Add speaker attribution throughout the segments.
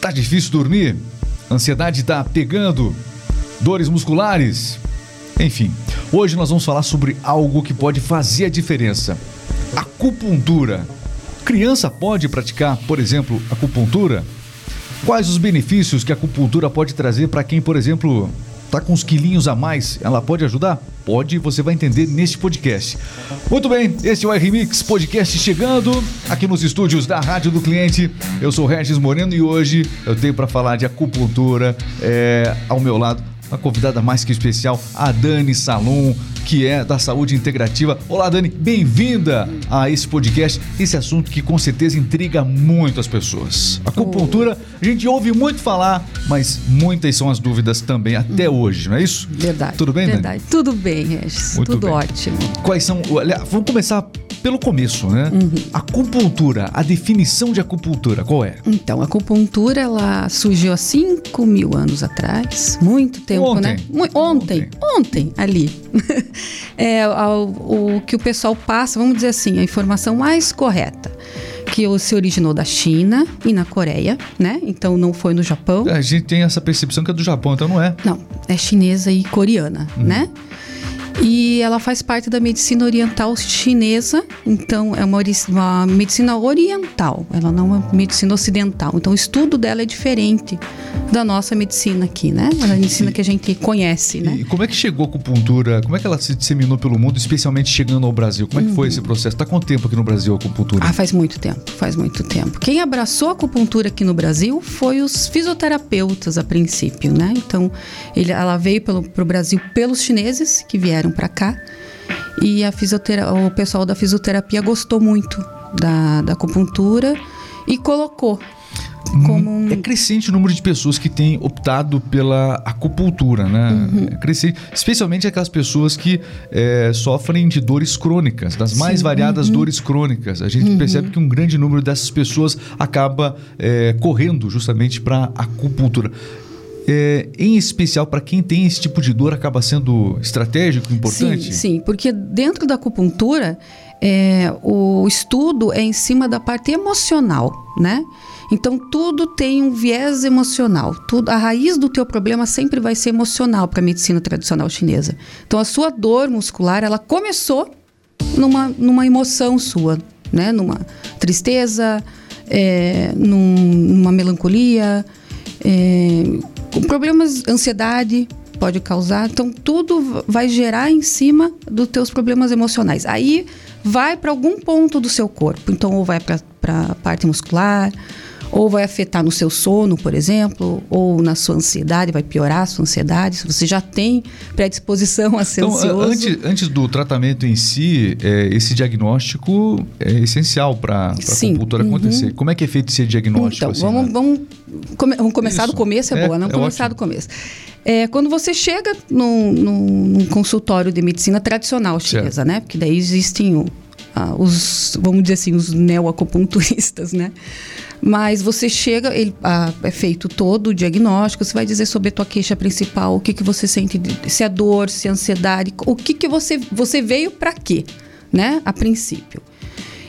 Speaker 1: Tá difícil dormir? Ansiedade tá pegando? Dores musculares? Enfim, hoje nós vamos falar sobre algo que pode fazer a diferença: acupuntura. Criança pode praticar, por exemplo, acupuntura? Quais os benefícios que a acupuntura pode trazer para quem, por exemplo, tá com uns quilinhos a mais? Ela pode ajudar? Pode, você vai entender neste podcast. Muito bem, este é o R-Mix Podcast chegando aqui nos estúdios da Rádio do Cliente. Eu sou Regis Moreno e hoje eu tenho para falar de acupuntura é, ao meu lado uma convidada mais que especial, a Dani Salum, que é da Saúde Integrativa. Olá, Dani, bem-vinda a esse podcast, esse assunto que com certeza intriga muito as pessoas. Acupuntura, a gente ouve muito falar, mas muitas são as dúvidas também até
Speaker 2: Uhum.
Speaker 1: hoje, não é isso?
Speaker 2: Verdade.
Speaker 1: Tudo bem,
Speaker 2: Verdade.
Speaker 1: Dani?
Speaker 2: Tudo bem, Regis.
Speaker 1: Muito
Speaker 2: Tudo
Speaker 1: bem.
Speaker 2: ótimo.
Speaker 1: Quais são. Vamos começar pelo começo, né?
Speaker 2: Uhum.
Speaker 1: Acupuntura, a definição de acupuntura, qual é?
Speaker 2: Então, a acupuntura ela surgiu há 5 mil anos atrás. Muito tempo,
Speaker 1: Ontem.
Speaker 2: né? Mu- Ontem, ontem, ali. é ao- o que o pessoal passa, vamos dizer assim, a informação mais correta. Que se originou da China e na Coreia, né? Então não foi no Japão.
Speaker 1: A gente tem essa percepção que é do Japão, então não é.
Speaker 2: Não, é chinesa e coreana, né? E ela faz parte da medicina oriental chinesa, então é uma, uma medicina oriental, ela não é uma medicina ocidental. Então o estudo dela é diferente da nossa medicina aqui, né? A medicina que a gente conhece, né?
Speaker 1: E como é que chegou a acupuntura? Como é que ela se disseminou pelo mundo, especialmente chegando ao Brasil? Como é que foi esse processo? Tá quanto tempo aqui no Brasil a acupuntura?
Speaker 2: Ah, faz muito tempo, faz muito tempo. Quem abraçou a acupuntura aqui no Brasil foi os fisioterapeutas a princípio, né? Então, ele, ela veio para o Brasil pelos chineses que vieram para cá e a fisiotera o pessoal da fisioterapia gostou muito da, da acupuntura e colocou como um...
Speaker 1: É crescente o número de pessoas que têm optado pela acupuntura, né?
Speaker 2: Uhum.
Speaker 1: É crescente, especialmente aquelas pessoas que é, sofrem de dores crônicas, das mais variadas
Speaker 2: Uhum.
Speaker 1: dores crônicas. A gente percebe que um grande número dessas pessoas acaba é, correndo justamente para acupuntura. É, em especial para quem tem esse tipo de dor, acaba sendo estratégico, importante.
Speaker 2: Sim, sim, porque dentro da acupuntura, é, o estudo é em cima da parte emocional, né? Então tudo tem um viés emocional. Tudo, a raiz do teu problema sempre vai ser emocional para a medicina tradicional chinesa. Então a sua dor muscular, ela começou numa, numa emoção sua, né? Numa tristeza, é, num- numa melancolia, é, com problemas, ansiedade pode causar. Então tudo vai gerar em cima dos teus problemas emocionais. Aí vai para algum ponto do seu corpo. Então ou vai para a parte muscular, ou vai afetar no seu sono, por exemplo, ou na sua ansiedade, vai piorar a sua ansiedade. Se você já tem predisposição a ser
Speaker 1: Então,
Speaker 2: ansioso.
Speaker 1: antes, antes do tratamento em si, é, esse diagnóstico é essencial para a acupuntura
Speaker 2: uhum.
Speaker 1: acontecer. Como é que é feito esse diagnóstico?
Speaker 2: Então,
Speaker 1: assim,
Speaker 2: vamos,
Speaker 1: né?
Speaker 2: vamos, come- vamos começar
Speaker 1: Isso.
Speaker 2: do começo, é,
Speaker 1: É,
Speaker 2: boa, não
Speaker 1: é
Speaker 2: começar
Speaker 1: ótimo.
Speaker 2: do começo. É, quando você chega num, num- num consultório de medicina tradicional chinesa, né? Porque daí existem o- ah, os, vamos dizer assim, os neoacupunturistas, né? Mas você chega, ele, ah, é feito todo o diagnóstico, você vai dizer sobre a tua queixa principal, o que, que você sente, se é dor, se é ansiedade, o que, que você, você veio para quê, né? A princípio.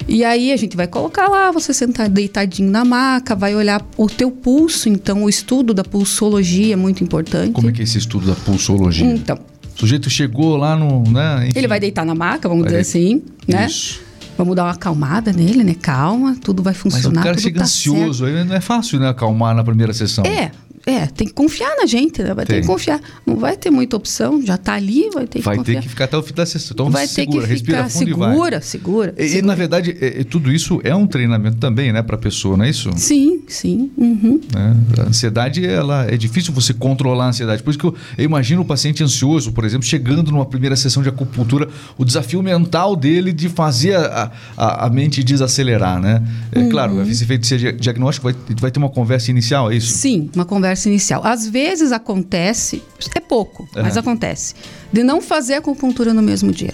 Speaker 2: E aí a gente vai colocar lá, você sentar deitadinho na maca, vai olhar o teu pulso. Então, o estudo da pulsologia é muito importante.
Speaker 1: Como é que é esse estudo da pulsologia?
Speaker 2: Então,
Speaker 1: O sujeito chegou lá no. Né,
Speaker 2: ele vai deitar na maca, vamos
Speaker 1: Vai
Speaker 2: dizer assim, né?
Speaker 1: Isso.
Speaker 2: Vamos dar uma acalmada nele, né? Calma, tudo vai
Speaker 1: Mas
Speaker 2: funcionar.
Speaker 1: o cara chega
Speaker 2: tá
Speaker 1: ansioso, aí não é fácil, né? Acalmar na primeira sessão.
Speaker 2: certo. É, é, tem que confiar na gente, né? Vai ter
Speaker 1: Tem.
Speaker 2: que confiar. Não vai ter muita opção, já tá ali, vai ter que
Speaker 1: Vai
Speaker 2: confiar.
Speaker 1: ter que ficar até o fim da sessão. Então
Speaker 2: vai
Speaker 1: segura,
Speaker 2: ter que
Speaker 1: respira
Speaker 2: ficar
Speaker 1: e vai.
Speaker 2: segura, segura.
Speaker 1: E, e,
Speaker 2: segura.
Speaker 1: na verdade, é- é- tudo isso é um treinamento também, né, para a pessoa, não é isso?
Speaker 2: Sim, sim. uhum.
Speaker 1: né? A ansiedade, ela é difícil você controlar a ansiedade. Por isso que eu, eu imagino o paciente ansioso, por exemplo, chegando numa primeira sessão de acupuntura, o desafio mental dele de fazer a, a, a mente desacelerar, né? É claro, ser feito esse dia- diagnóstico, vai, vai ter uma conversa inicial, é isso?
Speaker 2: Sim, uma conversa inicial. Às vezes acontece, é pouco, mas
Speaker 1: Aham.
Speaker 2: acontece, de não fazer a acupuntura no mesmo dia.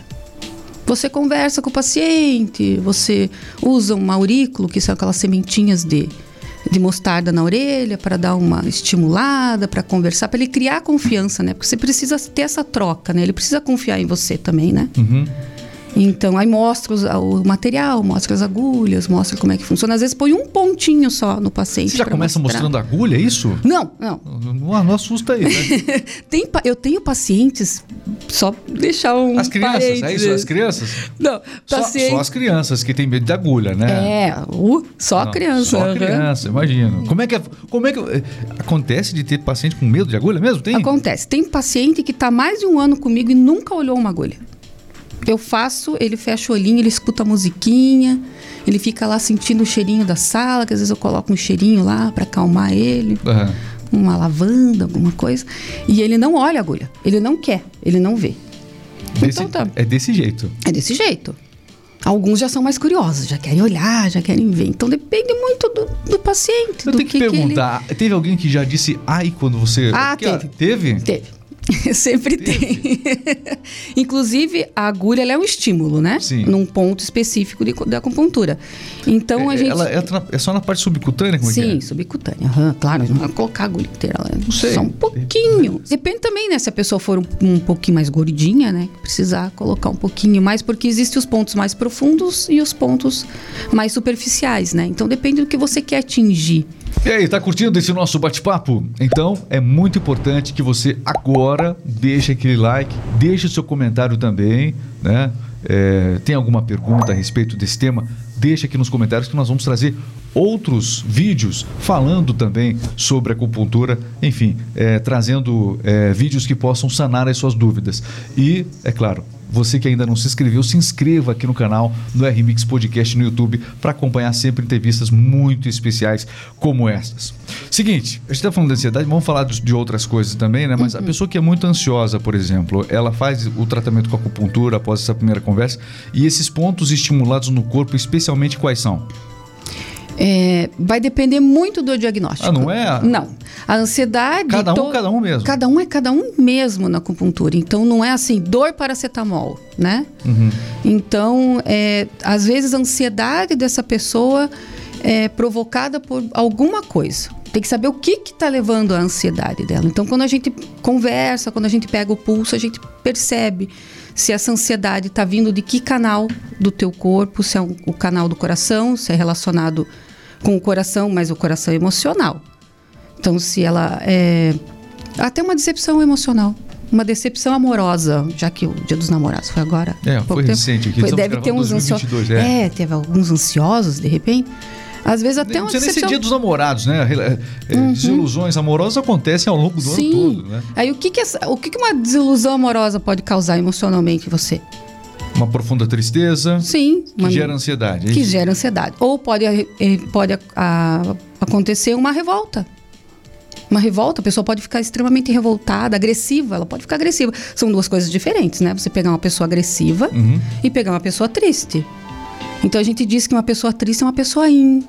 Speaker 2: Você conversa com o paciente, você usa um aurículo, que são aquelas sementinhas de, de mostarda na orelha, para dar uma estimulada, para conversar, para ele criar confiança, né? Porque você precisa ter essa troca, né? Ele precisa confiar em você também, né?
Speaker 1: Uhum.
Speaker 2: Então, aí mostra os- o material, mostra as agulhas, mostra como é que funciona. Às vezes põe um pontinho só no paciente.
Speaker 1: Você já começa
Speaker 2: mostrar.
Speaker 1: mostrando a agulha, é isso?
Speaker 2: Não, não.
Speaker 1: Não, não assusta aí, né?
Speaker 2: Tem, eu tenho pacientes, só deixar um
Speaker 1: As crianças, é isso? As crianças?
Speaker 2: Não,
Speaker 1: Só,
Speaker 2: paciente...
Speaker 1: só as crianças que têm medo de agulha, né?
Speaker 2: É, o- só a
Speaker 1: Não,
Speaker 2: criança.
Speaker 1: Só a criança, imagino. Como é que é, como é que acontece de ter paciente com medo de agulha mesmo? Tem?
Speaker 2: Acontece. Tem paciente que está mais de um ano comigo e nunca olhou uma agulha. Eu faço, ele fecha o olhinho, ele escuta a musiquinha, ele fica lá sentindo o cheirinho da sala, que às vezes eu coloco um cheirinho lá para acalmar ele,
Speaker 1: Aham.
Speaker 2: uma lavanda, alguma coisa, e ele não olha a agulha, ele não quer, ele não vê.
Speaker 1: Desse-
Speaker 2: Então tá.
Speaker 1: É desse jeito.
Speaker 2: É desse jeito. Alguns já são mais curiosos, já querem olhar, já querem ver. Então depende muito do, do paciente.
Speaker 1: Eu
Speaker 2: do
Speaker 1: tenho que,
Speaker 2: ele-
Speaker 1: perguntar, teve alguém que já disse ai quando você...
Speaker 2: Ah, teve.
Speaker 1: Teve?
Speaker 2: Teve. Sempre tem. Inclusive, a agulha ela é um estímulo, né?
Speaker 1: Sim.
Speaker 2: Num ponto específico de, da acupuntura. Então a
Speaker 1: É,
Speaker 2: gente.
Speaker 1: Ela é, é só na parte subcutânea? Como é que
Speaker 2: Sim,
Speaker 1: é?
Speaker 2: subcutânea. Aham, claro, não vai colocar a agulha inteira. Ela é
Speaker 1: Não sei.
Speaker 2: Só um pouquinho. Depende também, né? Se a pessoa for um, um pouquinho mais gordinha, né? Precisar colocar um pouquinho mais, porque existem os pontos mais profundos e os pontos mais superficiais, né? Então depende do que você quer atingir.
Speaker 1: E aí, tá curtindo esse nosso bate-papo? Então, é muito importante que você agora deixe aquele like, deixe o seu comentário também, né? É, tem alguma pergunta a respeito desse tema? Deixa aqui nos comentários que nós vamos trazer outros vídeos falando também sobre acupuntura, enfim, é, trazendo é, vídeos que possam sanar as suas dúvidas. E, é claro, você que ainda não se inscreveu, se inscreva aqui no canal no RMix Podcast no YouTube para acompanhar sempre entrevistas muito especiais como estas. Seguinte, a gente está falando de ansiedade, vamos falar de de outras coisas também, né? Mas a pessoa que é muito ansiosa, por exemplo, ela faz o tratamento com acupuntura após essa primeira conversa e esses pontos estimulados no corpo, especialmente quais são?
Speaker 2: É, vai depender muito do diagnóstico.
Speaker 1: Ah, não é?
Speaker 2: Não. A ansiedade.
Speaker 1: Cada um,
Speaker 2: to-
Speaker 1: cada um mesmo.
Speaker 2: Cada um é cada um mesmo na acupuntura. Então não é assim, dor paracetamol, né?
Speaker 1: Uhum.
Speaker 2: Então, é, às vezes a ansiedade dessa pessoa é provocada por alguma coisa. Tem que saber o que está levando a ansiedade dela. Então, quando a gente conversa, quando a gente pega o pulso, a gente percebe se essa ansiedade está vindo de que canal do teu corpo, se é o canal do coração, se é relacionado com o coração, mas o coração emocional. Então, se ela é. Até uma decepção emocional. Uma decepção amorosa, já que o Dia dos Namorados foi agora.
Speaker 1: É, foi
Speaker 2: tempo.
Speaker 1: recente aqui,
Speaker 2: Foi- deve ter uns ansiosos.
Speaker 1: 2022, é.
Speaker 2: É. teve alguns ansiosos, de repente. Às vezes até uma
Speaker 1: ser
Speaker 2: decepção.
Speaker 1: dia dos namorados, né? É, é, Desilusões amorosas acontecem ao longo do
Speaker 2: Uhum. Sim.
Speaker 1: ano todo, né?
Speaker 2: Aí o que que, essa, o que que uma desilusão amorosa pode causar emocionalmente em você?
Speaker 1: Uma profunda tristeza
Speaker 2: Sim.
Speaker 1: que
Speaker 2: uma-
Speaker 1: gera ansiedade. é
Speaker 2: que gera ansiedade. Ou pode, eh, pode a- acontecer uma revolta. Uma revolta, a pessoa pode ficar extremamente revoltada, agressiva, ela pode ficar agressiva. São duas coisas diferentes, né? Você pegar uma pessoa agressiva
Speaker 1: Uhum.
Speaker 2: e pegar uma pessoa triste. Então a gente diz que uma pessoa triste é uma pessoa in,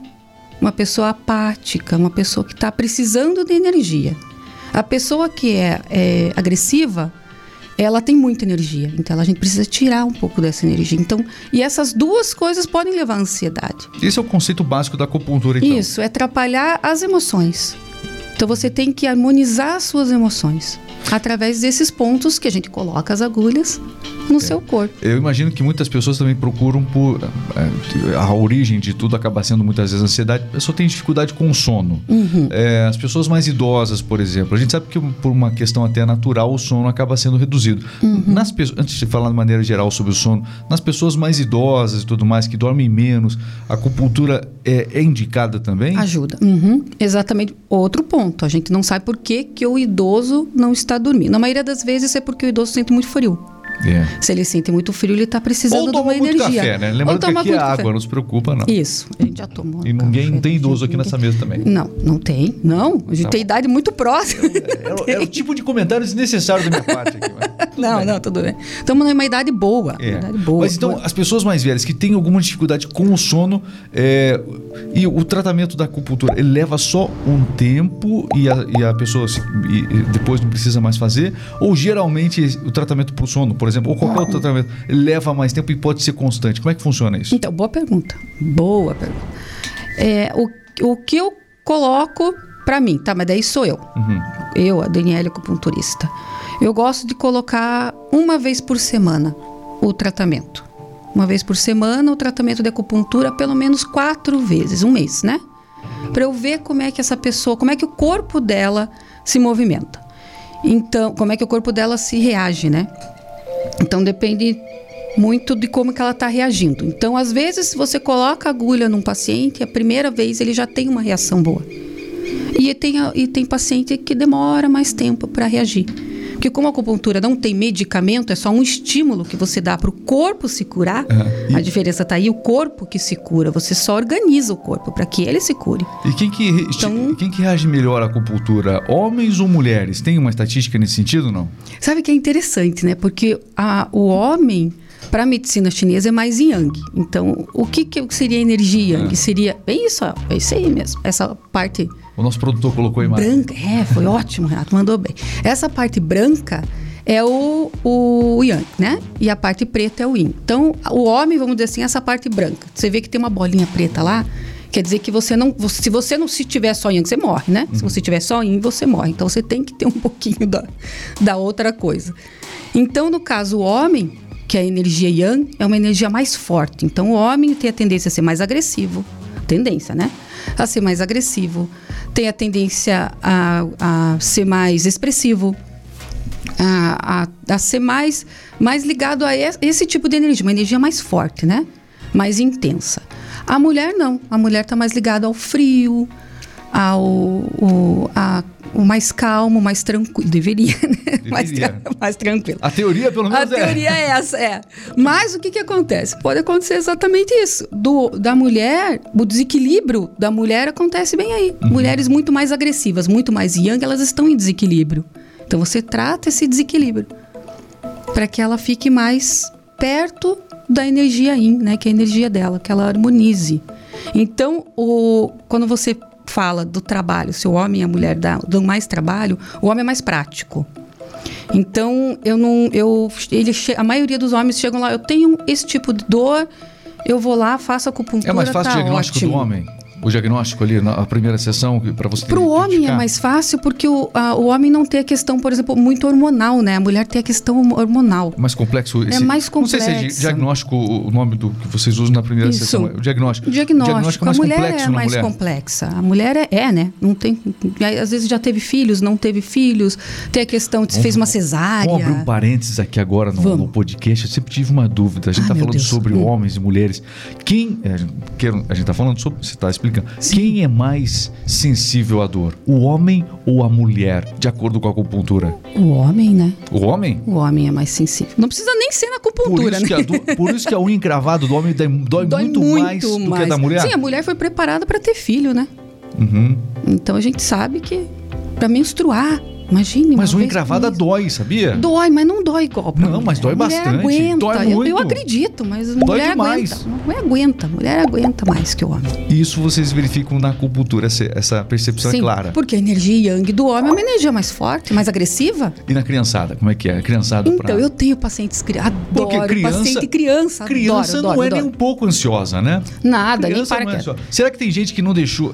Speaker 2: uma pessoa apática, uma pessoa que está precisando de energia. A pessoa que é, é agressiva, ela tem muita energia, então a gente precisa tirar um pouco dessa energia. Então, e essas duas coisas podem levar à ansiedade.
Speaker 1: Esse é o conceito básico da acupuntura, então.
Speaker 2: Isso é atrapalhar as emoções. Então você tem que harmonizar as suas emoções através desses pontos que a gente coloca as agulhas no seu corpo.
Speaker 1: Eu imagino que muitas pessoas também procuram por. eh, A origem de tudo acaba sendo muitas vezes ansiedade. A pessoa tem dificuldade com o sono.
Speaker 2: Uhum.
Speaker 1: Eh, as pessoas mais idosas, por exemplo. A gente sabe que por uma questão até natural o sono acaba sendo reduzido.
Speaker 2: Uhum.
Speaker 1: Nas pessoas, antes de falar de maneira geral sobre o sono, nas pessoas mais idosas e tudo mais, que dormem menos, a acupuntura é, é indicada também?
Speaker 2: Ajuda. Uhum. Exatamente. Outro ponto. A gente não sabe por que, que o idoso não está dormindo. Na maioria das vezes é porque o idoso sente muito frio.
Speaker 1: É.
Speaker 2: Se ele sente muito frio, ele está precisando
Speaker 1: Ou
Speaker 2: de uma energia.
Speaker 1: café, né?
Speaker 2: Ou
Speaker 1: Lembrando que
Speaker 2: toma
Speaker 1: aqui é
Speaker 2: muito
Speaker 1: água,
Speaker 2: café.
Speaker 1: não se preocupa, não.
Speaker 2: Isso. A gente já tomou.
Speaker 1: E ninguém
Speaker 2: café,
Speaker 1: tem idoso aqui
Speaker 2: ninguém-
Speaker 1: nessa mesa também.
Speaker 2: Não, não tem. Não. A gente
Speaker 1: Tá
Speaker 2: tem
Speaker 1: bom.
Speaker 2: idade muito próxima.
Speaker 1: É, o- é o tipo de comentário desnecessário da minha parte aqui.
Speaker 2: Não,
Speaker 1: bem.
Speaker 2: não, tudo bem. Estamos numa idade boa.
Speaker 1: É.
Speaker 2: Uma idade boa.
Speaker 1: Mas então,
Speaker 2: boa.
Speaker 1: as pessoas mais velhas que têm alguma dificuldade com o sono é, e o tratamento da acupuntura, ele leva só um tempo e a, e a pessoa se- e depois não precisa mais fazer? Ou geralmente o tratamento para o sono, por exemplo, ou qualquer outro tratamento, leva mais tempo e pode ser constante? Como é que funciona isso?
Speaker 2: Então, boa pergunta. Boa pergunta. É, o, o que eu coloco para mim, tá? Mas daí sou eu.
Speaker 1: Uhum.
Speaker 2: Eu, a Daniela acupunturista. Eu gosto de colocar uma vez por semana o tratamento. uma vez por semana, o tratamento de acupuntura pelo menos quatro vezes, um mês, né? Para eu ver como é que essa pessoa, como é que o corpo dela se movimenta. Então, como é que o corpo dela se reage, né? Então depende muito de como que ela está reagindo. Então, às vezes, você coloca agulha num paciente, a primeira vez ele já tem uma reação boa. E tem, e tem paciente que demora mais tempo para reagir. Porque como a acupuntura não tem medicamento, é só um estímulo que você dá para o corpo se curar. Uhum. A diferença está aí, o corpo que se cura. Você só organiza o corpo para que ele se cure.
Speaker 1: E quem que, então, quem que reage melhor à acupuntura? Homens ou mulheres? Tem uma estatística nesse sentido, não?
Speaker 2: Sabe que é interessante, né? Porque a, o homem para a medicina chinesa é mais yang. Então, o que, que seria energia yang? É. Seria bem isso, é isso aí mesmo. Essa parte.
Speaker 1: O nosso produtor colocou
Speaker 2: aí Branca, é, foi ótimo, Renato, mandou bem. Essa parte branca é o, o yang, né? E a parte preta é o yin. Então, o homem, vamos dizer assim, essa parte branca. Você vê que tem uma bolinha preta lá, quer dizer que você não. Se você não se tiver só yang, você morre, né? Uhum. Se você tiver só yin, você morre. Então você tem que ter um pouquinho da, da outra coisa. Então, no caso, o homem, que a energia yang é uma energia mais forte. Então, o homem tem a tendência a ser mais agressivo. Tendência, né? A ser mais agressivo. Tem a tendência a, a ser mais expressivo. A, a, a ser mais, mais ligado a esse tipo de energia. Uma energia mais forte, né? Mais intensa. A mulher não. A mulher está mais ligada ao frio, ao, o, a o mais calmo, mais tranquilo. Deveria, né? Deveria. Mais, mais, tranquilo.
Speaker 1: A teoria, pelo menos,
Speaker 2: a é. A teoria é essa, é. Mas o que, que acontece? Pode acontecer exatamente isso. Do, da mulher, o desequilíbrio da mulher acontece bem aí. Uhum. Mulheres muito mais agressivas, muito mais yang, elas estão em desequilíbrio. Então você trata esse desequilíbrio para que ela fique mais perto da energia yin, né? Que é a energia dela, que ela harmonize. Então, o, quando você fala do trabalho, se o homem e a mulher dão mais trabalho, o homem é mais prático. Então, eu não. Eu, ele, a maioria dos homens chegam lá, eu tenho esse tipo de dor, eu vou lá, faço acupuntura.
Speaker 1: É mais fácil
Speaker 2: tá
Speaker 1: o diagnóstico
Speaker 2: ótimo.
Speaker 1: do homem? O diagnóstico ali, na primeira sessão, para você
Speaker 2: Para o homem é mais fácil porque o, a, o homem não tem a questão, por exemplo, muito hormonal, né? A mulher tem a questão hormonal.
Speaker 1: Mais complexo
Speaker 2: esse... É mais complexo.
Speaker 1: Não sei se é diagnóstico o nome do que vocês usam na primeira Isso. sessão. O diagnóstico.
Speaker 2: O diagnóstico. O diagnóstico é mais a mulher complexo é mais mulher. complexa. A mulher é, é, né? Não tem... Às vezes já teve filhos, não teve filhos. Tem a questão de se fez uma cesárea.
Speaker 1: Vamos abrir um parênteses aqui agora no, no, podcast. Eu sempre tive uma dúvida. A gente está falando Deus. sobre hum. homens e mulheres. Quem... É, a gente está falando sobre... Você está explicando. Sim. Quem é mais sensível à dor? O homem ou a mulher, de acordo com a acupuntura?
Speaker 2: O homem, né?
Speaker 1: O homem?
Speaker 2: O homem é mais sensível. Não precisa nem ser na acupuntura,
Speaker 1: por
Speaker 2: né?
Speaker 1: Do, por isso que a unha encravada do homem dói, dói muito, muito, mais, mais do que a da mulher?
Speaker 2: Sim, a mulher foi preparada para ter filho, né?
Speaker 1: Uhum.
Speaker 2: Então a gente sabe que para menstruar Imagine.
Speaker 1: Mas unha encravada dói, sabia?
Speaker 2: Dói, mas não dói igual.
Speaker 1: Não, mulher. mas dói mulher bastante.
Speaker 2: Aguenta.
Speaker 1: Dói
Speaker 2: eu,
Speaker 1: muito.
Speaker 2: eu acredito, mas
Speaker 1: dói
Speaker 2: mulher
Speaker 1: demais.
Speaker 2: aguenta. Mulher aguenta, mulher aguenta mais que o homem.
Speaker 1: Isso vocês verificam na acupuntura, essa percepção
Speaker 2: é Sim,
Speaker 1: é clara.
Speaker 2: Porque a energia yang do homem é uma energia mais forte, mais agressiva.
Speaker 1: E na criançada, como é que é? A criançada
Speaker 2: Então,
Speaker 1: pra...
Speaker 2: eu tenho pacientes crianças. Adoro
Speaker 1: porque criança,
Speaker 2: paciente criança.
Speaker 1: Criança
Speaker 2: adoro,
Speaker 1: não
Speaker 2: adoro,
Speaker 1: é
Speaker 2: adoro.
Speaker 1: nem um pouco ansiosa, né?
Speaker 2: Nada, criança nem para
Speaker 1: é Será que tem gente que não deixou...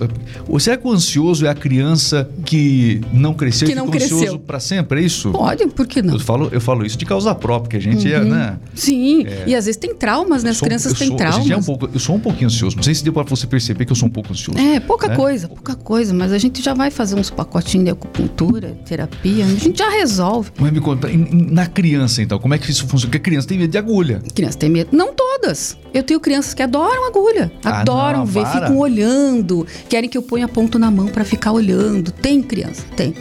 Speaker 1: Ou será que o ansioso é a criança que não cresceu
Speaker 2: que
Speaker 1: e
Speaker 2: não
Speaker 1: ficou ansioso para sempre? É isso?
Speaker 2: Pode, por que não?
Speaker 1: Eu falo, eu falo isso de causa própria, que a gente é,
Speaker 2: Uhum.
Speaker 1: é, né?
Speaker 2: Sim,
Speaker 1: É.
Speaker 2: e às vezes tem traumas, né? As
Speaker 1: sou-
Speaker 2: crianças têm
Speaker 1: sou-
Speaker 2: traumas.
Speaker 1: é um pouco, eu sou um pouquinho ansioso. Não sei se deu para você perceber que eu sou um pouco ansioso.
Speaker 2: É, pouca
Speaker 1: né?
Speaker 2: coisa, pouca coisa, mas a gente já vai fazer uns pacotinhos de acupuntura, terapia, a gente já resolve.
Speaker 1: Mas me conta, na criança então, como é que isso funciona? Porque a criança tem medo de agulha.
Speaker 2: Criança tem medo. Não todas. Eu tenho crianças que adoram agulha.
Speaker 1: Ah,
Speaker 2: adoram
Speaker 1: não,
Speaker 2: ver,
Speaker 1: para.
Speaker 2: ficam olhando. Querem que eu ponha ponto na mão para ficar olhando. Tem criança, tem.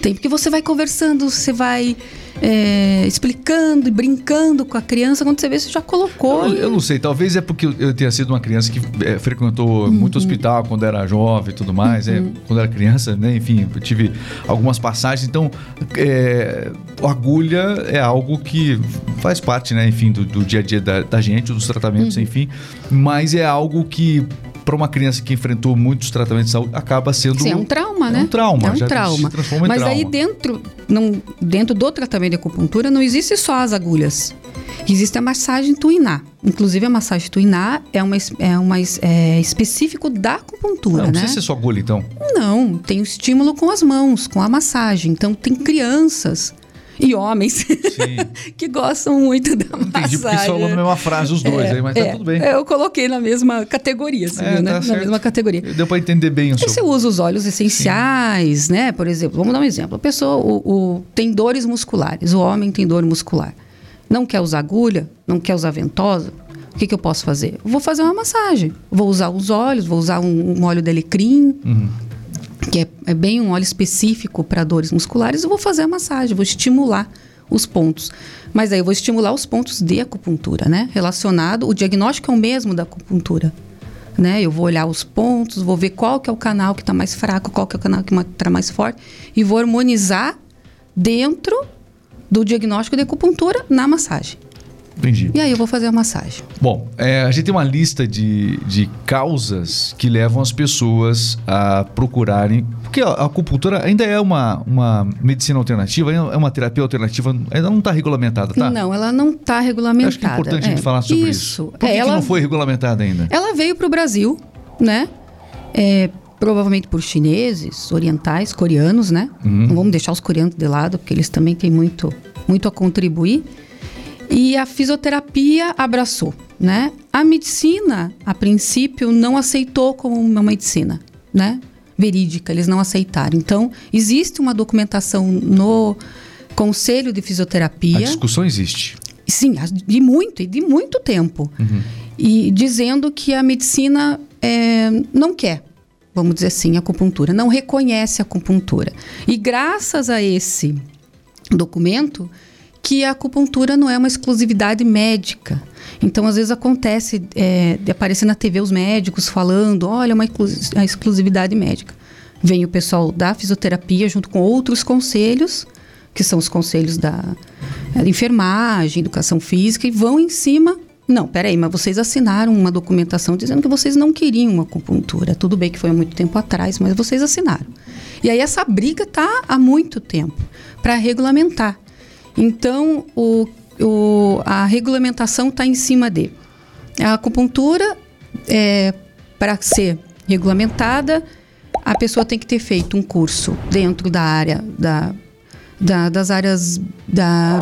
Speaker 2: Tem, porque você vai conversando, você vai é, explicando e brincando com a criança. Quando você vê, você já colocou.
Speaker 1: Eu, eu não sei, talvez é porque eu, tenha sido uma criança que é, frequentou
Speaker 2: Uhum.
Speaker 1: muito hospital quando era jovem e tudo mais, é, quando era criança, né? Enfim, eu tive algumas passagens. Então, é, agulha é algo que faz parte, né? Enfim, do, do dia a dia da, da gente, dos tratamentos,
Speaker 2: Uhum.
Speaker 1: enfim. Mas é algo que para uma criança que enfrentou muitos tratamentos de saúde acaba sendo
Speaker 2: Sim, é um trauma,
Speaker 1: é
Speaker 2: né?
Speaker 1: um trauma,
Speaker 2: É um
Speaker 1: já
Speaker 2: trauma.
Speaker 1: se transforma em
Speaker 2: Mas aí dentro, não, dentro do tratamento de acupuntura não existe só as agulhas. Existe a massagem tuiná. Inclusive a massagem tuiná é uma, é uma é específico da acupuntura,
Speaker 1: Não, não
Speaker 2: né?
Speaker 1: precisa ser só agulha, então.
Speaker 2: Não, tem o estímulo com as mãos, com a massagem. Então tem crianças. E homens que gostam muito da
Speaker 1: Entendi,
Speaker 2: massagem.
Speaker 1: porque você falou na mesma frase os dois
Speaker 2: é,
Speaker 1: aí, mas tá tudo bem.
Speaker 2: Eu coloquei na mesma categoria, assim,
Speaker 1: É,
Speaker 2: né?
Speaker 1: tá
Speaker 2: na
Speaker 1: certo.
Speaker 2: mesma categoria.
Speaker 1: Deu para entender bem o seu.
Speaker 2: Você usa os óleos essenciais, né? Por exemplo, vamos dar um exemplo. A pessoa o, o- tem dores musculares, o homem tem dor muscular. Não quer usar agulha, não quer usar ventosa. O que, que eu posso fazer? Vou fazer uma massagem. Vou usar os óleos, vou usar um, um óleo de alecrim, que é, é bem um óleo específico para dores musculares. Eu vou fazer a massagem, vou estimular os pontos. Mas aí eu vou estimular os pontos de acupuntura, né? Relacionado, o diagnóstico é o mesmo da acupuntura. Né? Eu vou olhar os pontos, vou ver qual que é o canal que está mais fraco, qual que é o canal que está mais forte e vou harmonizar dentro do diagnóstico de acupuntura na massagem.
Speaker 1: Entendi.
Speaker 2: E aí eu vou fazer a massagem.
Speaker 1: Bom, é, a gente tem uma lista de, de causas que levam as pessoas a procurarem. Porque a, acupuntura ainda é uma, uma medicina alternativa, é uma terapia alternativa, ainda não está regulamentada, tá?
Speaker 2: Não, ela não está
Speaker 1: Eu
Speaker 2: regulamentada.
Speaker 1: acho que é importante a gente falar sobre isso.
Speaker 2: isso.
Speaker 1: Por que,
Speaker 2: É,
Speaker 1: que
Speaker 2: ela,
Speaker 1: não foi regulamentada ainda?
Speaker 2: ela veio para o Brasil, né? É, provavelmente por chineses, orientais, coreanos, né?
Speaker 1: Uhum.
Speaker 2: Não vamos deixar os coreanos de lado, porque eles também têm muito, muito a contribuir. E a fisioterapia abraçou, né? A medicina, a princípio, não aceitou como uma medicina, né? Verídica, eles não aceitaram. Então, existe uma documentação no Conselho de
Speaker 1: A
Speaker 2: Fisioterapia.
Speaker 1: discussão existe.
Speaker 2: Sim, de muito, e de muito tempo. E dizendo que a medicina é, não quer, vamos dizer assim, a acupuntura, não reconhece a acupuntura. E graças a esse documento, que a acupuntura não é uma exclusividade médica. Então, às vezes acontece é, de aparecer na TV os médicos falando, olha, é uma a exclusividade médica. Vem o pessoal da fisioterapia junto com outros conselhos, que são os conselhos da, é, da enfermagem, educação física, e vão em cima. Não, peraí, mas vocês assinaram uma documentação dizendo que vocês não queriam uma acupuntura. Tudo bem que foi há muito tempo atrás, mas vocês assinaram. E aí essa briga está há muito tempo para regulamentar. Então, o, o- a regulamentação está em cima de. A acupuntura, é, para ser regulamentada, a pessoa tem que ter feito um curso dentro da área da, da- das áreas da,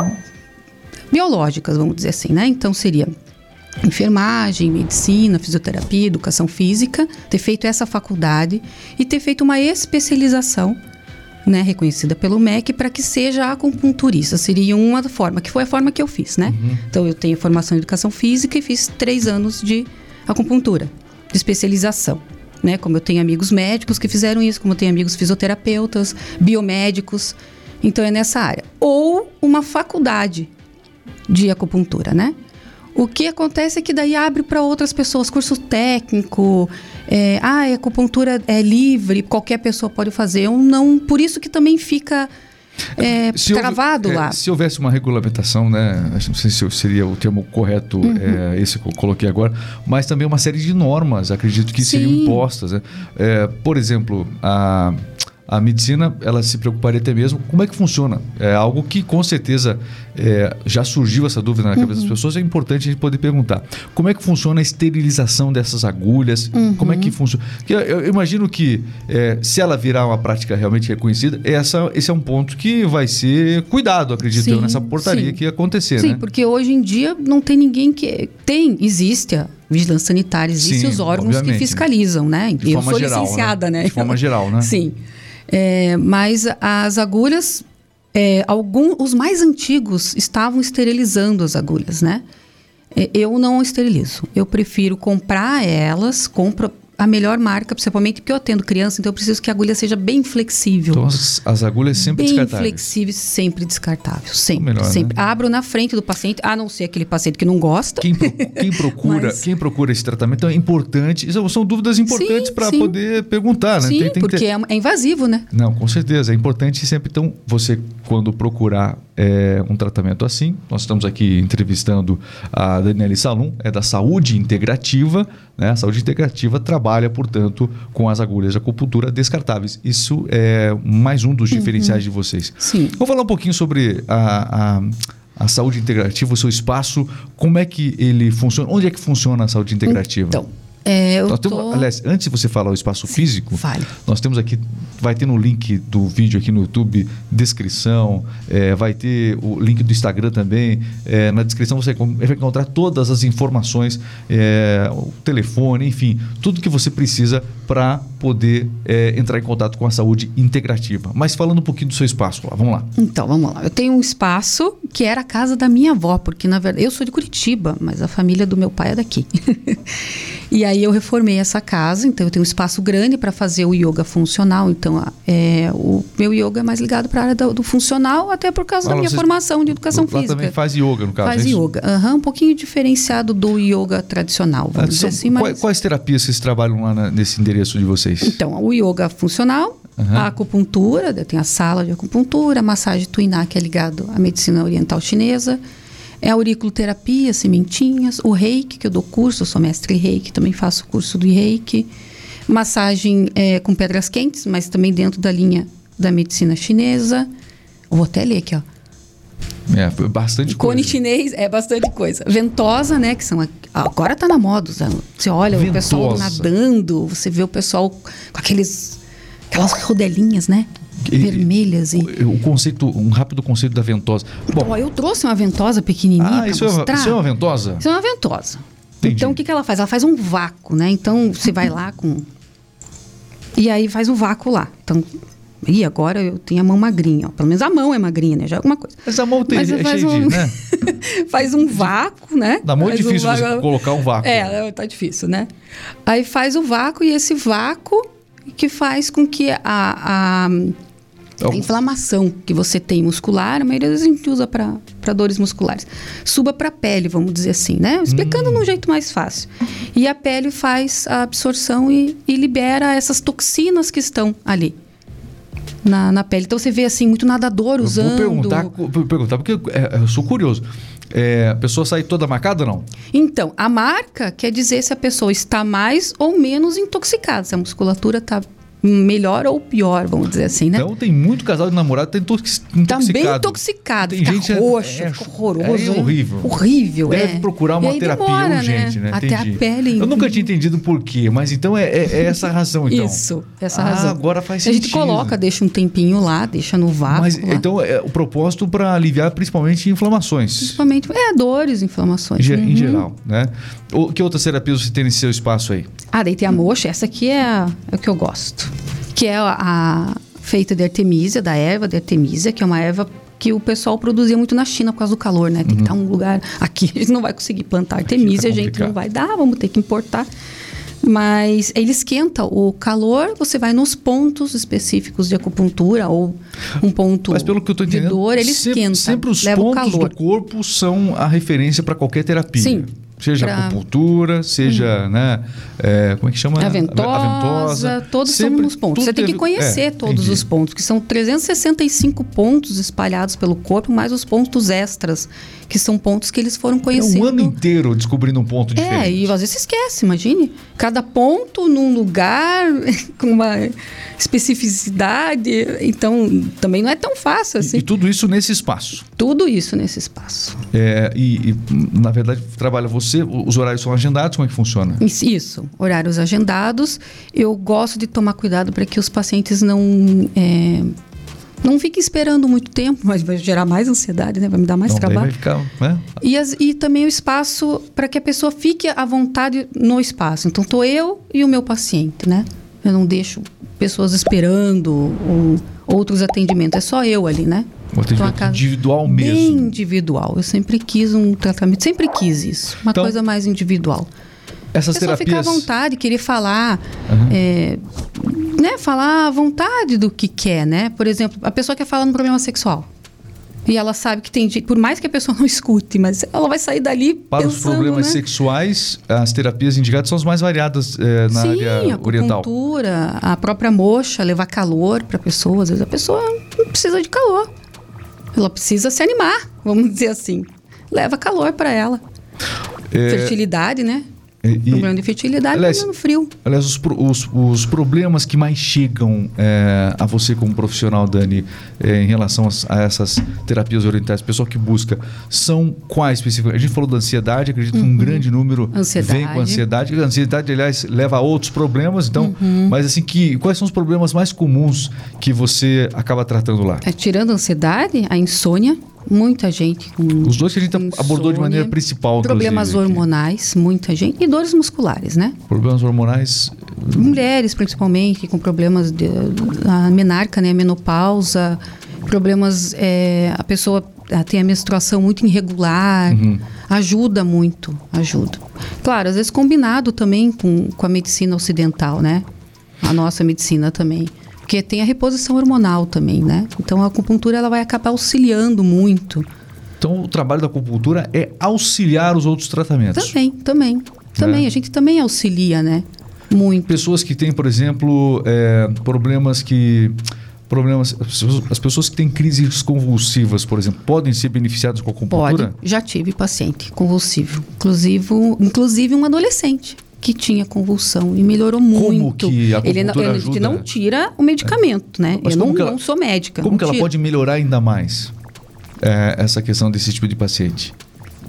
Speaker 2: biológicas, vamos dizer assim, né? Então seria enfermagem, medicina, fisioterapia, educação física, ter feito essa faculdade e ter feito uma especialização, né, reconhecida pelo MEC para que seja acupunturista. Seria uma forma, que foi a forma que eu fiz, né? Então eu tenho formação em educação física e fiz três anos de acupuntura, de especialização. Né? Como eu tenho amigos médicos que fizeram isso, como eu tenho amigos fisioterapeutas, biomédicos. Então é nessa área. Ou uma faculdade de acupuntura, né? O que acontece é que daí abre para outras pessoas, curso técnico, é, ah, a acupuntura é livre, qualquer pessoa pode fazer, ou não, por isso que também fica é,
Speaker 1: Se houve-
Speaker 2: travado
Speaker 1: é,
Speaker 2: lá.
Speaker 1: Se houvesse uma regulamentação, né? Não sei se seria o termo correto,
Speaker 2: Uhum.
Speaker 1: é, esse que eu coloquei agora, mas também uma série de normas, acredito que seriam
Speaker 2: Sim.
Speaker 1: impostas. né? É, por exemplo, a. A medicina, ela se preocuparia até mesmo como é que funciona. É algo que, com certeza, é, já surgiu essa dúvida na cabeça
Speaker 2: Uhum.
Speaker 1: das pessoas. É importante a gente poder perguntar. Como é que funciona a esterilização dessas agulhas? Como é
Speaker 2: Uhum.
Speaker 1: que funciona? Porque eu, eu imagino que, é, se ela virar uma prática realmente reconhecida, essa, esse é um ponto que vai ser cuidado, acredito eu,
Speaker 2: Sim,
Speaker 1: nessa portaria
Speaker 2: sim.
Speaker 1: que ia acontecer,
Speaker 2: Sim,
Speaker 1: né?
Speaker 2: porque hoje em dia não tem ninguém que. Tem, existe a vigilância sanitária, existem os órgãos que fiscalizam, né?
Speaker 1: De
Speaker 2: eu sou
Speaker 1: geral,
Speaker 2: licenciada,
Speaker 1: né?
Speaker 2: né?
Speaker 1: De forma geral, né?
Speaker 2: Sim. É, mas as agulhas, é, algum, os mais antigos estavam esterilizando as agulhas, né? É, Eu não esterilizo. Eu prefiro comprar elas, compro a melhor marca, principalmente porque eu atendo criança, então eu preciso que a agulha seja bem flexível.
Speaker 1: Então, as, as agulhas sempre
Speaker 2: bem
Speaker 1: descartáveis.
Speaker 2: flexível, sempre descartável. Sempre.
Speaker 1: Melhor, né?
Speaker 2: sempre. Abro na frente do paciente, a não ser aquele paciente que não gosta.
Speaker 1: Quem, pro- quem procura,
Speaker 2: Mas-
Speaker 1: quem procura esse tratamento é importante. Isso são dúvidas importantes para poder perguntar, né?
Speaker 2: Sim,
Speaker 1: Tem- tem que
Speaker 2: porque
Speaker 1: ter-
Speaker 2: é, é invasivo, né?
Speaker 1: Não, com certeza. É importante sempre, então, você, quando procurar é, um tratamento assim, nós estamos aqui entrevistando a Daniele Salum, é da Saúde Integrativa. Né? A Saúde Integrativa trabalha, portanto, com as agulhas de acupuntura descartáveis. Isso é mais um dos diferenciais de vocês.
Speaker 2: Sim.
Speaker 1: Vou falar um pouquinho sobre a, a, a saúde integrativa, o seu espaço, como é que ele funciona, onde é que funciona a saúde integrativa?
Speaker 2: Então, É, eu tô...
Speaker 1: aliás, antes de você falar o espaço físico,
Speaker 2: Fale.
Speaker 1: nós temos aqui, vai ter no link do vídeo aqui no YouTube, descrição, é, vai ter o link do Instagram também. é, na descrição você vai encontrar todas as informações, é, o telefone, enfim, tudo que você precisa para poder é, entrar em contato com a saúde integrativa. Mas falando um pouquinho do seu espaço lá, vamos lá.
Speaker 2: Então, vamos lá. Eu tenho um espaço que era a casa da minha avó, porque na verdade eu sou de Curitiba, mas a família do meu pai é daqui. e aí eu reformei essa casa, então eu tenho um espaço grande para fazer o yoga funcional. Então, é, o meu yoga é mais ligado para a área do, do funcional, até por causa
Speaker 1: Ah,
Speaker 2: da minha formação de educação
Speaker 1: lá
Speaker 2: física.
Speaker 1: também faz yoga, no caso.
Speaker 2: Faz
Speaker 1: é
Speaker 2: yoga, aham, um pouquinho diferenciado do yoga tradicional,
Speaker 1: Ah,
Speaker 2: vamos
Speaker 1: são-
Speaker 2: dizer assim,
Speaker 1: quais,
Speaker 2: mas...
Speaker 1: quais terapias vocês trabalham lá na- nesse endereço de vocês?
Speaker 2: Então, o yoga funcional,
Speaker 1: Aham.
Speaker 2: a acupuntura, tem a sala de acupuntura, a massagem tuiná, que é ligado à medicina oriental chinesa, é a auriculoterapia, sementinhas, o reiki, que eu dou curso, eu sou mestre reiki, também faço curso do reiki, massagem é, com pedras quentes, mas também dentro da linha da medicina chinesa. Vou até ler aqui, ó.
Speaker 1: É, bastante
Speaker 2: Cone
Speaker 1: coisa.
Speaker 2: chinês é bastante coisa. Ventosa, né? Que são. Agora tá na moda. Você olha o pessoal
Speaker 1: Ventosa.
Speaker 2: nadando, você vê o pessoal com aqueles. aquelas rodelinhas, né? Vermelhas e.
Speaker 1: O, conceito, um rápido conceito da ventosa. Bom,
Speaker 2: Ó, eu trouxe uma ventosa pequenininha
Speaker 1: ah,
Speaker 2: pra
Speaker 1: isso é, uma,
Speaker 2: mostrar.
Speaker 1: isso é uma ventosa?
Speaker 2: Isso é uma ventosa.
Speaker 1: Entendi.
Speaker 2: Então, o que, que ela faz? Ela faz um vácuo, né? Então, você vai lá com. E aí faz um vácuo lá. Então. E agora eu tenho a mão magrinha, ó. Pelo menos a mão é magrinha, né? Já é alguma coisa.
Speaker 1: Essa mão tem,
Speaker 2: Mas
Speaker 1: é
Speaker 2: faz um-
Speaker 1: de, né?
Speaker 2: faz um vácuo, né?
Speaker 1: Dá muito
Speaker 2: Faz um
Speaker 1: difícil você
Speaker 2: vácuo-
Speaker 1: colocar um vácuo.
Speaker 2: É, tá difícil, né? Aí faz o vácuo e esse vácuo que faz com que a, a, a inflamação que você tem muscular, a maioria das vezes a gente usa para dores musculares, suba para a pele, vamos dizer assim, né? Explicando
Speaker 1: Hum.
Speaker 2: num jeito mais fácil. E a pele faz a absorção e, e libera essas toxinas que estão ali. Na, na pele. Então você vê assim, muito nadador usando.
Speaker 1: Vou perguntar, vou perguntar porque é, eu sou curioso. É, a pessoa sai toda marcada ou não?
Speaker 2: Então, a marca quer dizer se a pessoa está mais ou menos intoxicada, se a musculatura está melhor ou pior, vamos dizer assim, né?
Speaker 1: Então tem muito casal de namorado que tá intox-
Speaker 2: Tá bem
Speaker 1: intoxicado.
Speaker 2: intoxicado,
Speaker 1: Tem
Speaker 2: fica
Speaker 1: gente-
Speaker 2: roxo,
Speaker 1: é,
Speaker 2: fica horroroso.
Speaker 1: é horrível.
Speaker 2: Horrível,
Speaker 1: Deve
Speaker 2: é.
Speaker 1: procurar uma terapia
Speaker 2: demora,
Speaker 1: urgente, né?
Speaker 2: Até
Speaker 1: Entendi.
Speaker 2: a pele.
Speaker 1: Eu nunca tinha entendido por quê, mas então é, é- é essa a razão, então.
Speaker 2: Isso, essa
Speaker 1: Ah,
Speaker 2: razão.
Speaker 1: agora faz
Speaker 2: A gente
Speaker 1: sentido.
Speaker 2: coloca, deixa um tempinho lá, deixa no vácuo.
Speaker 1: Mas
Speaker 2: lá.
Speaker 1: então é o propósito para aliviar principalmente inflamações.
Speaker 2: Principalmente, é, dores, inflamações.
Speaker 1: Em, ge- em
Speaker 2: Uhum.
Speaker 1: geral, né? O, que outras terapias você tem nesse seu espaço aí?
Speaker 2: Ah, daí tem a moxa, essa aqui é, é o que eu gosto. Que é a, a feita de artemisia, da erva de artemisia, que é uma erva que o pessoal produzia muito na China por causa do calor, né? Tem que estar um lugar. Aqui a gente não vai conseguir plantar artemisia, a gente não vai dar, vamos ter que importar. Mas ele esquenta o calor, você vai nos pontos específicos de acupuntura ou um ponto
Speaker 1: Mas pelo que eu
Speaker 2: de
Speaker 1: entendendo,
Speaker 2: dor, ele
Speaker 1: sempre,
Speaker 2: esquenta,
Speaker 1: sempre os pontos do corpo são a referência para qualquer terapia.
Speaker 2: Sim.
Speaker 1: Seja
Speaker 2: Pra- Uhum.
Speaker 1: acupuntura, seja, né? é, como é que chama?
Speaker 2: A ventosa, todos
Speaker 1: Sempre-
Speaker 2: são nos pontos. Você tem que conhecer
Speaker 1: é,
Speaker 2: todos
Speaker 1: entendi.
Speaker 2: os pontos, que são 365 pontos espalhados pelo corpo, mais os pontos extras, que são pontos que eles foram
Speaker 1: É
Speaker 2: conhecendo.
Speaker 1: um ano inteiro descobrindo um ponto
Speaker 2: É,
Speaker 1: diferente.
Speaker 2: e às vezes você esquece, imagine. Cada ponto num lugar, com uma especificidade. Então, também não é tão fácil
Speaker 1: E-
Speaker 2: assim.
Speaker 1: E tudo isso nesse espaço.
Speaker 2: Tudo isso nesse espaço.
Speaker 1: É, e, e, na verdade, trabalha você, os horários são agendados, como é que funciona?
Speaker 2: Isso, horários agendados. Eu gosto de tomar cuidado para que os pacientes não. é, não fiquem esperando muito tempo, mas vai gerar mais ansiedade, né? Vai me dar mais
Speaker 1: Não,
Speaker 2: trabalho.
Speaker 1: vai ficar, né?
Speaker 2: E, as- e também o espaço para que a pessoa fique à vontade no espaço. Então, estou eu e o meu paciente, né? Eu não deixo pessoas esperando ou outros atendimentos. É só eu ali, né?
Speaker 1: Um atendimento individual
Speaker 2: Bem
Speaker 1: mesmo.
Speaker 2: individual. Eu sempre quis um tratamento, sempre quis isso. Uma
Speaker 1: Então,
Speaker 2: coisa mais individual.
Speaker 1: Essas
Speaker 2: A pessoa ficar à
Speaker 1: terapias.
Speaker 2: vontade, querer falar,
Speaker 1: Aham.
Speaker 2: é, né? Falar à vontade do que quer, né? Por exemplo, a pessoa quer falar no problema sexual. E ela sabe que tem por mais que a pessoa não escute, mas ela vai sair dali
Speaker 1: Para os
Speaker 2: pensando,
Speaker 1: problemas
Speaker 2: né?
Speaker 1: sexuais, as terapias indicadas são as mais variadas é, na
Speaker 2: Sim,
Speaker 1: área
Speaker 2: a
Speaker 1: oriental.
Speaker 2: acupuntura, a própria moxa, levar calor para a pessoa. Às vezes a pessoa não precisa de calor. Ela precisa se animar, vamos dizer assim. Leva calor para ela.
Speaker 1: É,
Speaker 2: Fertilidade, né? E, problema de fertilidade aliás, no frio.
Speaker 1: Aliás, os, os, os, problemas que mais chegam é, a você como profissional, Dani, é, em relação a, a, essas terapias orientais, pessoal que busca, são quais especificamente? A gente falou da ansiedade, acredito uhum. que um uhum. grande número ansiedade. vem com ansiedade. A ansiedade, aliás, leva a outros problemas. Então, uhum. mas assim, que, quais são os problemas mais comuns que você acaba tratando lá?
Speaker 2: É, tirando a ansiedade, a insônia Muita gente com.
Speaker 1: Os dois que a gente insônia, abordou de maneira principal.
Speaker 2: Problemas hormonais, aqui. muita gente. E dores musculares, né?
Speaker 1: Problemas hormonais.
Speaker 2: Mulheres, principalmente, com problemas de. A menarca, né? A menopausa. Problemas. É, a pessoa tem a menstruação muito irregular. Uhum. Ajuda muito, ajuda. Claro, às vezes combinado também com, com a medicina ocidental, né? A nossa medicina também porque tem a reposição hormonal também, né? Então a acupuntura ela vai acabar auxiliando muito.
Speaker 1: Então o trabalho da acupuntura é auxiliar os outros tratamentos.
Speaker 2: Também, também, também. É. A gente também auxilia, né? Muito.
Speaker 1: Pessoas que têm, por exemplo, é, problemas que problemas. As pessoas que têm crises convulsivas, por exemplo, podem ser beneficiadas com a acupuntura?
Speaker 2: Pode. Já tive paciente convulsivo, inclusive, inclusive um adolescente que tinha convulsão e melhorou
Speaker 1: como
Speaker 2: muito.
Speaker 1: Que a
Speaker 2: ele,
Speaker 1: ele,
Speaker 2: ele não tira o medicamento, é. né?
Speaker 1: Mas
Speaker 2: eu não,
Speaker 1: ela,
Speaker 2: não, sou médica.
Speaker 1: Como que
Speaker 2: tira.
Speaker 1: ela pode melhorar ainda mais é, essa questão desse tipo de paciente?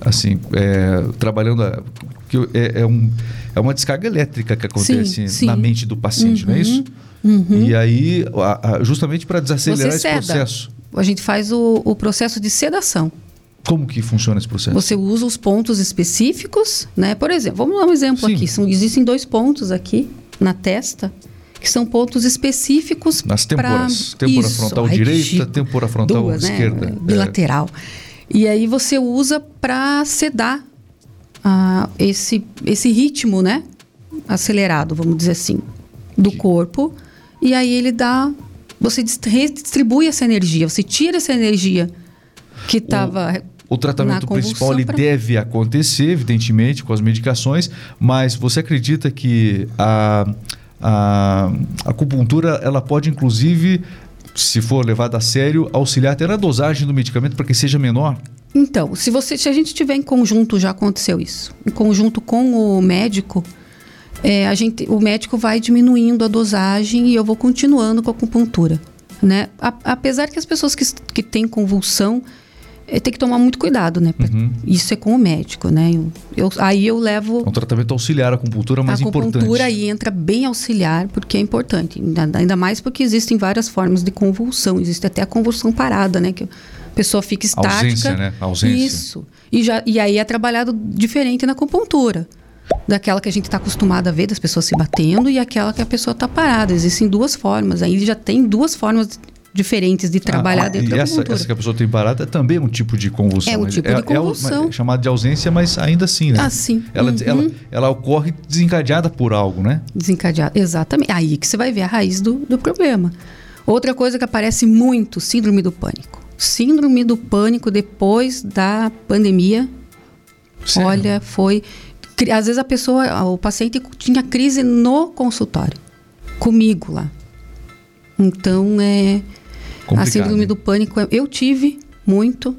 Speaker 1: Assim, é, trabalhando. que é, é, um, é uma descarga elétrica que acontece sim, sim. na mente do paciente, uhum, não é isso?
Speaker 2: Uhum.
Speaker 1: E aí, a, a, justamente para desacelerar esse processo.
Speaker 2: A gente faz o, o processo de sedação.
Speaker 1: Como que funciona esse processo?
Speaker 2: Você usa os pontos específicos, né? Por exemplo, vamos dar um exemplo Sim. aqui. São, existem dois pontos aqui na testa que são pontos específicos
Speaker 1: nas têmporas, pra... têmpora frontal Ai, direita, têmpora frontal Duas, né? esquerda, né?
Speaker 2: bilateral. É. E aí você usa para sedar uh, esse esse ritmo, né? Acelerado, vamos dizer assim, do que... corpo. E aí ele dá, você redistribui essa energia, você tira essa energia que estava.
Speaker 1: O, tratamento principal ele pra... deve acontecer, evidentemente, com as medicações, mas você acredita que a, a, a acupuntura ela pode, inclusive, se for levada a sério, auxiliar até na dosagem do medicamento para que seja menor?
Speaker 2: Então, se você, se a gente tiver em conjunto, já aconteceu isso, em conjunto com o médico, é, a gente, o médico vai diminuindo a dosagem e eu vou continuando com a acupuntura, né? A, apesar que as pessoas que, que têm convulsão é, tem que tomar muito cuidado, né? Uhum. Isso é com o médico, né? Eu, eu, aí eu levo.
Speaker 1: É um tratamento auxiliar, a acupuntura é mais importante.
Speaker 2: A acupuntura aí entra bem auxiliar, porque é importante. Ainda, ainda, mais porque existem várias formas de convulsão. Existe até a convulsão parada, né? Que a pessoa fica estática.
Speaker 1: Ausência, né? Ausência.
Speaker 2: Isso. E, já, e aí é trabalhado diferente na acupuntura. Daquela que a gente está acostumado a ver das pessoas se batendo e aquela que a pessoa está parada. Existem duas formas. Aí já tem duas formas diferentes de trabalhar ah, dentro
Speaker 1: e
Speaker 2: da
Speaker 1: essa, essa que a pessoa tem parada é também um tipo de convulsão.
Speaker 2: É um tipo é, de convulsão.
Speaker 1: É, é chamado de ausência, mas ainda assim, né?
Speaker 2: Ah, sim.
Speaker 1: Ela, uhum. ela, ela ocorre desencadeada por algo, né?
Speaker 2: Desencadeada, exatamente. Aí que você vai ver a raiz do, do problema. Outra coisa que aparece muito, síndrome do pânico. Síndrome do pânico depois da pandemia. Sério? Olha, foi... Às vezes a pessoa, o paciente tinha crise no consultório. Comigo lá. Então, é Complicado. A síndrome do pânico eu tive muito,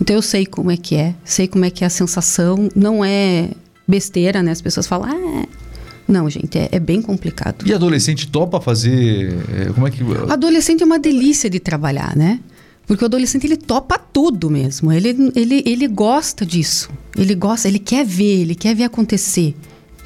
Speaker 2: então eu sei como é que é, sei como é que é a sensação, não é besteira, né? As pessoas falam, ah, não, gente, é, é, bem complicado.
Speaker 1: E adolescente topa fazer? É, como é que.
Speaker 2: Adolescente é uma delícia de trabalhar, né? Porque o adolescente ele topa tudo mesmo. Ele, ele, ele gosta disso. Ele gosta, ele quer ver, ele quer ver acontecer.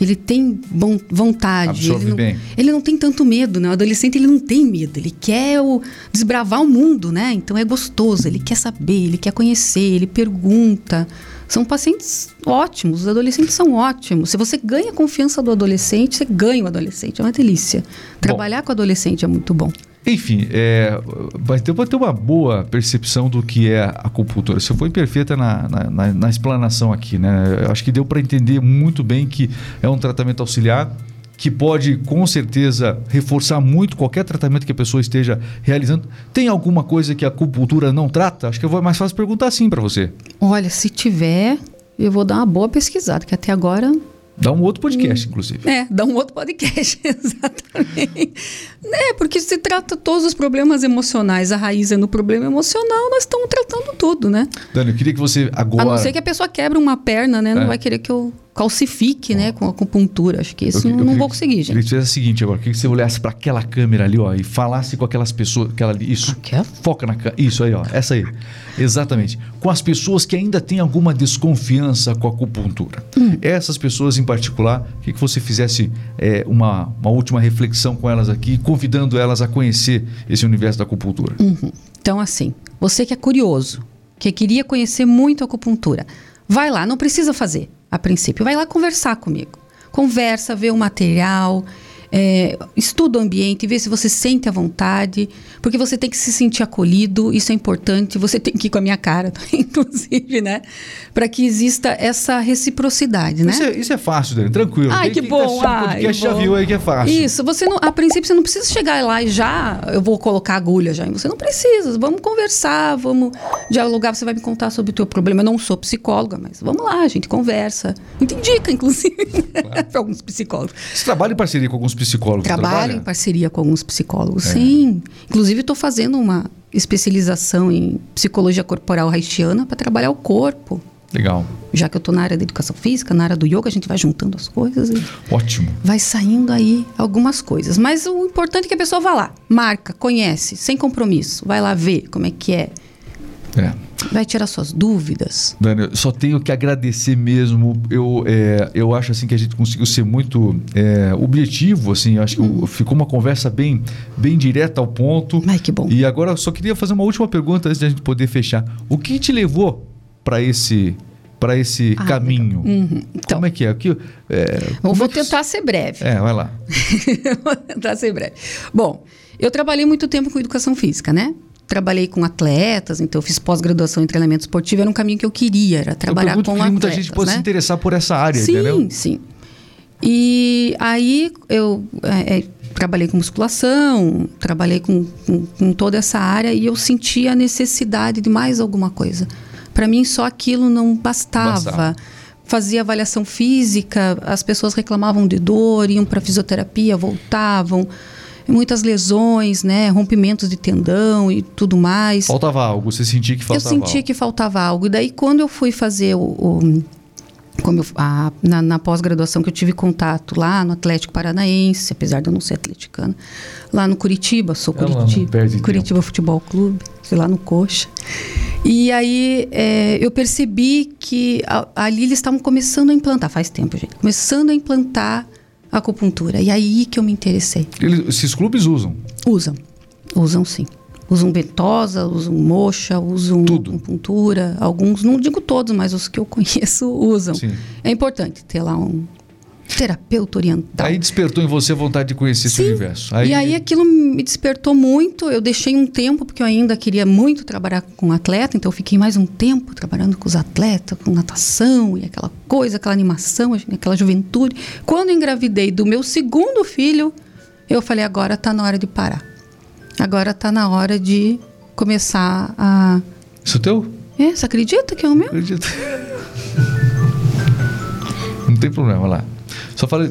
Speaker 2: Ele tem bom, vontade.
Speaker 1: Absorve
Speaker 2: ele não,
Speaker 1: bem.
Speaker 2: ele não tem tanto medo, né? O adolescente ele não tem medo. Ele quer o, desbravar o mundo, né? Então é gostoso. Ele quer saber, ele quer conhecer, ele pergunta. São pacientes ótimos. Os adolescentes são ótimos. Se você ganha a confiança do adolescente, você ganha o adolescente. É uma delícia. Trabalhar bom. com adolescente é muito bom.
Speaker 1: Enfim, é, vai, ter, vai ter uma boa percepção do que é a acupuntura. Você foi perfeita na, na, na, na explanação aqui, né? Eu acho que deu para entender muito bem que é um tratamento auxiliar que pode com certeza reforçar muito qualquer tratamento que a pessoa esteja realizando. Tem alguma coisa que a acupuntura não trata? Acho que é mais fácil perguntar assim para você.
Speaker 2: Olha, se tiver, eu vou dar uma boa pesquisada, que até agora
Speaker 1: Dá um outro podcast, inclusive.
Speaker 2: É, dá um outro podcast, exatamente. É, porque se trata todos os problemas emocionais, a raiz é no problema emocional, nós estamos tratando tudo, né?
Speaker 1: Dani, eu queria que você agora. A
Speaker 2: não ser que a pessoa quebre uma perna, né? Não é. vai querer que eu calcifique, né, com a acupuntura. Acho que isso eu, eu, não, vou conseguir, gente.
Speaker 1: Eu queria que o seguinte agora, queria que você olhasse para aquela câmera ali, ó, e falasse com aquelas pessoas, aquela isso. Aquela? Foca na câmera. Isso aí, ó, essa aí. Exatamente. Com as pessoas que ainda têm alguma desconfiança com a acupuntura. Hum. Essas pessoas em particular, queria que você fizesse é, uma, uma última reflexão com elas aqui, convidando elas a conhecer esse universo da acupuntura.
Speaker 2: Uhum. Então, assim, você que é curioso, que queria conhecer muito a acupuntura, vai lá, não precisa fazer a princípio. Vai lá conversar comigo. Conversa, vê o material, é, estuda o ambiente, vê se você sente à vontade, porque você tem que se sentir acolhido, isso é importante. Você tem que ir com a minha cara, inclusive, né? Para que exista essa reciprocidade, né?
Speaker 1: Isso é, isso é fácil, Dani, tranquilo.
Speaker 2: Ai, que bom. Tá
Speaker 1: podcast já viu aí que é fácil.
Speaker 2: Isso, você não, a princípio você não precisa chegar lá e já eu vou colocar agulha já. Você não precisa. Vamos conversar, vamos dialogar. Você vai me contar sobre o teu problema. Eu não sou psicóloga, mas vamos lá, a gente conversa. A gente indica, inclusive, claro. para alguns psicólogos.
Speaker 1: Você trabalha em parceria com alguns psicólogos?
Speaker 2: Trabalho trabalha? em parceria com alguns psicólogos, é. sim. Inclusive, estou fazendo uma especialização em psicologia corporal haitiana para trabalhar o corpo.
Speaker 1: Legal.
Speaker 2: Já que eu estou na área da educação física, na área do yoga, a gente vai juntando as coisas.
Speaker 1: Ótimo.
Speaker 2: Vai saindo aí algumas coisas. Mas o importante é que a pessoa vá lá, marca, conhece, sem compromisso. Vai lá ver como é que é.
Speaker 1: É.
Speaker 2: Vai tirar suas dúvidas.
Speaker 1: Dani, só tenho que agradecer mesmo. Eu, é, eu acho assim que a gente conseguiu ser muito é, objetivo, assim. Acho que hum. ficou uma conversa bem, bem direta ao ponto.
Speaker 2: Ai, que bom.
Speaker 1: E agora eu só queria fazer uma última pergunta antes de a gente poder fechar. O que te levou para esse para esse ah, caminho. Uhum. Então, Como é que é? É
Speaker 2: eu vou é tentar ser breve.
Speaker 1: É, vai lá.
Speaker 2: vou tentar ser breve. Bom, eu trabalhei muito tempo com educação física, né? Trabalhei com atletas, então eu fiz pós-graduação em treinamento esportivo, era um caminho que eu queria, era trabalhar com atletas.
Speaker 1: muita gente pode
Speaker 2: né?
Speaker 1: se interessar por essa área,
Speaker 2: sim,
Speaker 1: entendeu?
Speaker 2: Sim, sim. E aí eu é, é, trabalhei com musculação, trabalhei com, com, com, toda essa área e eu senti a necessidade de mais alguma coisa. Para mim, só aquilo não bastava. bastava. Fazia avaliação física, as pessoas reclamavam de dor, iam para fisioterapia, voltavam muitas lesões, né, rompimentos de tendão e tudo mais.
Speaker 1: Faltava algo, você sentia que faltava
Speaker 2: algo? Eu sentia
Speaker 1: algo.
Speaker 2: que faltava algo. E daí quando eu fui fazer o, o como eu, a, na, na pós-graduação que eu tive contato lá no Atlético Paranaense, apesar de eu não ser atleticana, lá no Curitiba, sou Curitiba, Curitiba tempo. Futebol Clube, sei lá no Coxa. E aí é, eu percebi que a, ali eles estavam começando a implantar, faz tempo, gente, começando a implantar acupuntura. E aí que eu me interessei.
Speaker 1: Eles, esses clubes usam?
Speaker 2: Usam. Usam sim. Usam ventosa, usam mocha, usam
Speaker 1: Tudo.
Speaker 2: acupuntura. Alguns, não digo todos, mas os que eu conheço usam. Sim. É importante ter lá um, terapeuta oriental.
Speaker 1: Aí despertou em você a vontade de conhecer Sim. esse universo.
Speaker 2: Aí... E aí aquilo me despertou muito. Eu deixei um tempo, porque eu ainda queria muito trabalhar com atleta, então eu fiquei mais um tempo trabalhando com os atletas, com natação e aquela coisa, aquela animação, aquela juventude. Quando engravidei do meu segundo filho, eu falei: agora está na hora de parar. Agora está na hora de começar a.
Speaker 1: Isso é teu?
Speaker 2: É, você acredita que é o meu?
Speaker 1: Acredito. Não tem problema lá. Só fala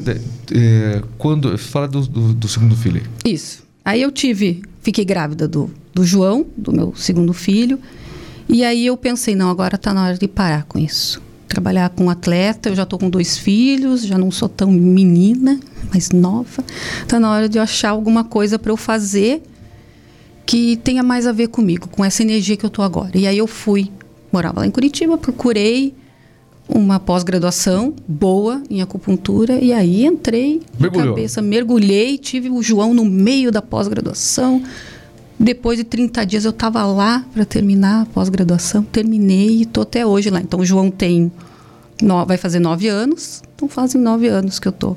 Speaker 1: é, quando fala do, do, do, segundo filho.
Speaker 2: Isso. Aí eu tive, fiquei grávida do, do João, do meu segundo filho, e aí eu pensei não, agora está na hora de parar com isso. Trabalhar com atleta, eu já estou com dois filhos, já não sou tão menina, mais nova. Está na hora de eu achar alguma coisa para eu fazer que tenha mais a ver comigo, com essa energia que eu estou agora. E aí eu fui, morava lá em Curitiba, procurei uma pós-graduação boa em acupuntura e aí entrei
Speaker 1: Mergulhou.
Speaker 2: de cabeça, mergulhei, tive o João no meio da pós-graduação. Depois de 30 dias eu estava lá para terminar a pós-graduação, terminei e estou até hoje lá. Então o João tem no, vai fazer nove anos, então fazem nove anos que eu estou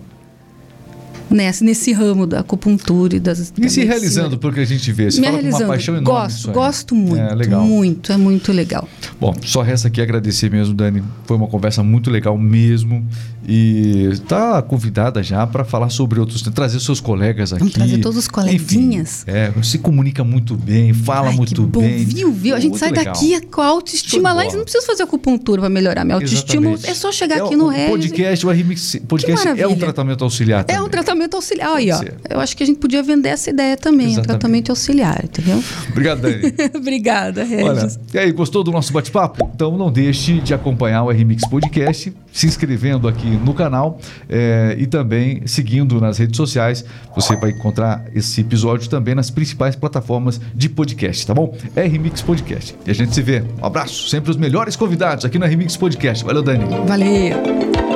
Speaker 2: nesse, nesse ramo da acupuntura e das.
Speaker 1: E se realizando porque a gente vê, você Me fala com uma paixão enorme.
Speaker 2: Gosto, gosto muito. É legal. Muito, é muito legal.
Speaker 1: Bom, só resta aqui agradecer mesmo, Dani. Foi uma conversa muito legal mesmo. E está convidada já para falar sobre outros, trazer seus colegas aqui.
Speaker 2: Vamos trazer todos os coleguinhas.
Speaker 1: Enfim, é, se comunica muito bem, fala Ai, muito bom, bem.
Speaker 2: Viu, viu? A gente sai legal. daqui com a autoestima lá e não precisa fazer acupuntura para melhorar minha autoestima. Exatamente. É só chegar é aqui no
Speaker 1: Podcast, o RMX podcast é um tratamento auxiliar.
Speaker 2: Também. É um tratamento tratamento auxiliar. Aí, ó, eu acho que a gente podia vender essa ideia também, Exatamente. tratamento auxiliar, entendeu?
Speaker 1: Obrigado, Dani.
Speaker 2: Obrigada, Regis. Olha,
Speaker 1: e aí, gostou do nosso bate-papo? Então não deixe de acompanhar o RMix Podcast, se inscrevendo aqui no canal é, e também seguindo nas redes sociais. Você vai encontrar esse episódio também nas principais plataformas de podcast, tá bom? RMix Podcast. E a gente se vê. Um abraço, sempre os melhores convidados aqui no RMix Podcast. Valeu, Dani.
Speaker 2: Valeu.